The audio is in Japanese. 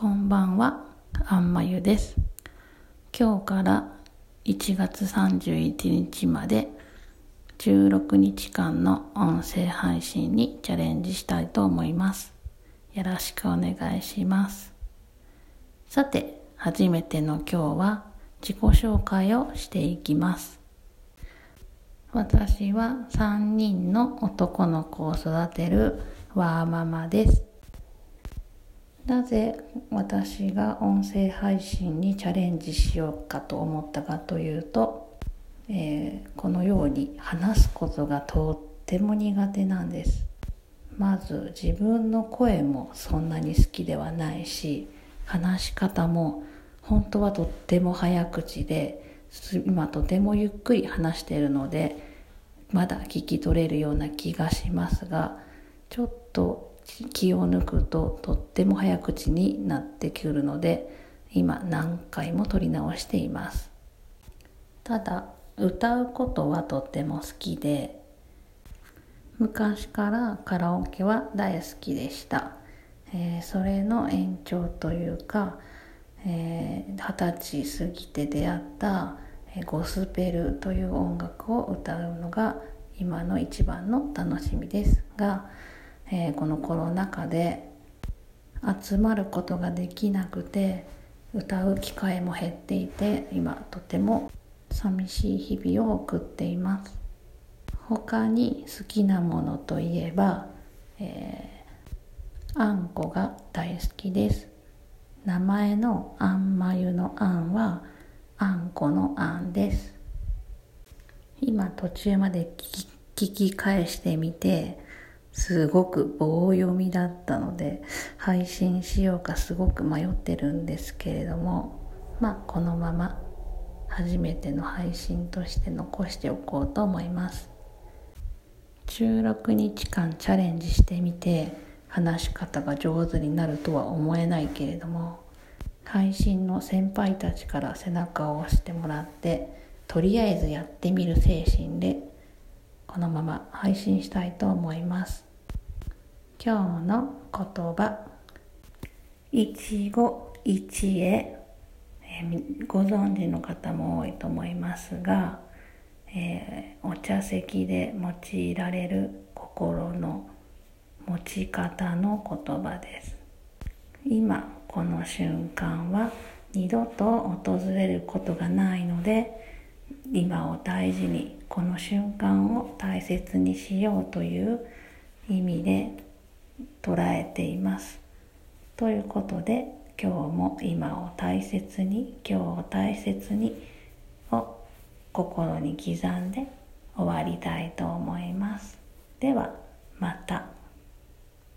こんばんは、あんまゆです。今日から1月31日まで16日間の音声配信にチャレンジしたいと思います。よろしくお願いします。さて、初めての今日は自己紹介をしていきます。私は3人の男の子を育てるワーママです。なぜ私が音声配信にチャレンジしようかと思ったかというと、えー、このように話すことがとっても苦手なんです。まず自分の声もそんなに好きではないし話し方も本当はとっても早口で今とてもゆっくり話しているのでまだ聞き取れるような気がしますがちょっと気を抜くととっても早口になってくるので今何回も撮り直しています。ただ歌うことはとっても好きで昔からカラオケは大好きでした、えー、それの延長というか二十、えー、歳過ぎて出会ったゴスペルという音楽を歌うのが今の一番の楽しみですがえー、このコロナ禍で集まることができなくて歌う機会も減っていて今とても寂しい日々を送っています。他に好きなものといえば、えー、あんこが大好きです。名前のあんまゆのあんはあんこのあんです。今途中まで聞き返してみてすごく棒読みだったので配信しようかすごく迷ってるんですけれどもまあこのまま初めての配信として残しておこうと思います。16日間チャレンジしてみて話し方が上手になるとは思えないけれども配信の先輩たちから背中を押してもらってとりあえずやってみる精神でこのまま配信したいと思います。今日の言葉、一期一会、え、ご存知の方も多いと思いますが、えー、お茶席で用いられる心の持ち方の言葉です。今この瞬間は二度と訪れることがないので今を大事にこの瞬間を大切にしようという意味で捉えています。ということで今日も今を大切に今日を大切にを心に刻んで終わりたいと思います。ではまた